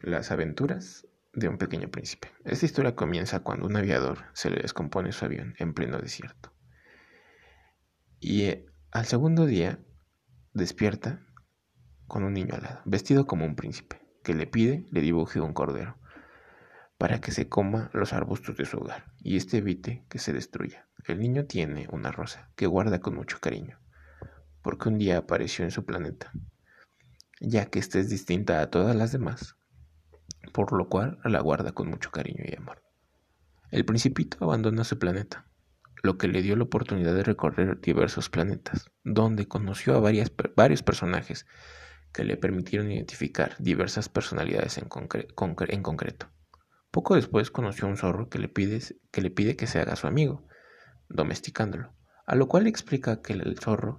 Las aventuras de un pequeño príncipe. Esta historia comienza cuando un aviador se le descompone su avión en pleno desierto. Y eh, al segundo día despierta con un niño al lado, vestido como un príncipe, que le pide le dibuje un cordero para que se coma los arbustos de su hogar y éste evite que se destruya. El niño tiene una rosa que guarda con mucho cariño, porque un día apareció en su planeta, ya que ésta es distinta a todas las demás, por lo cual la guarda con mucho cariño y amor. El principito abandona su planeta, lo que le dio la oportunidad de recorrer diversos planetas, donde conoció a varios personajes que le permitieron identificar diversas personalidades en, en concreto. Poco después conoció a un zorro que le, pide, que le pide que se haga su amigo, domesticándolo, a lo cual le explica que el zorro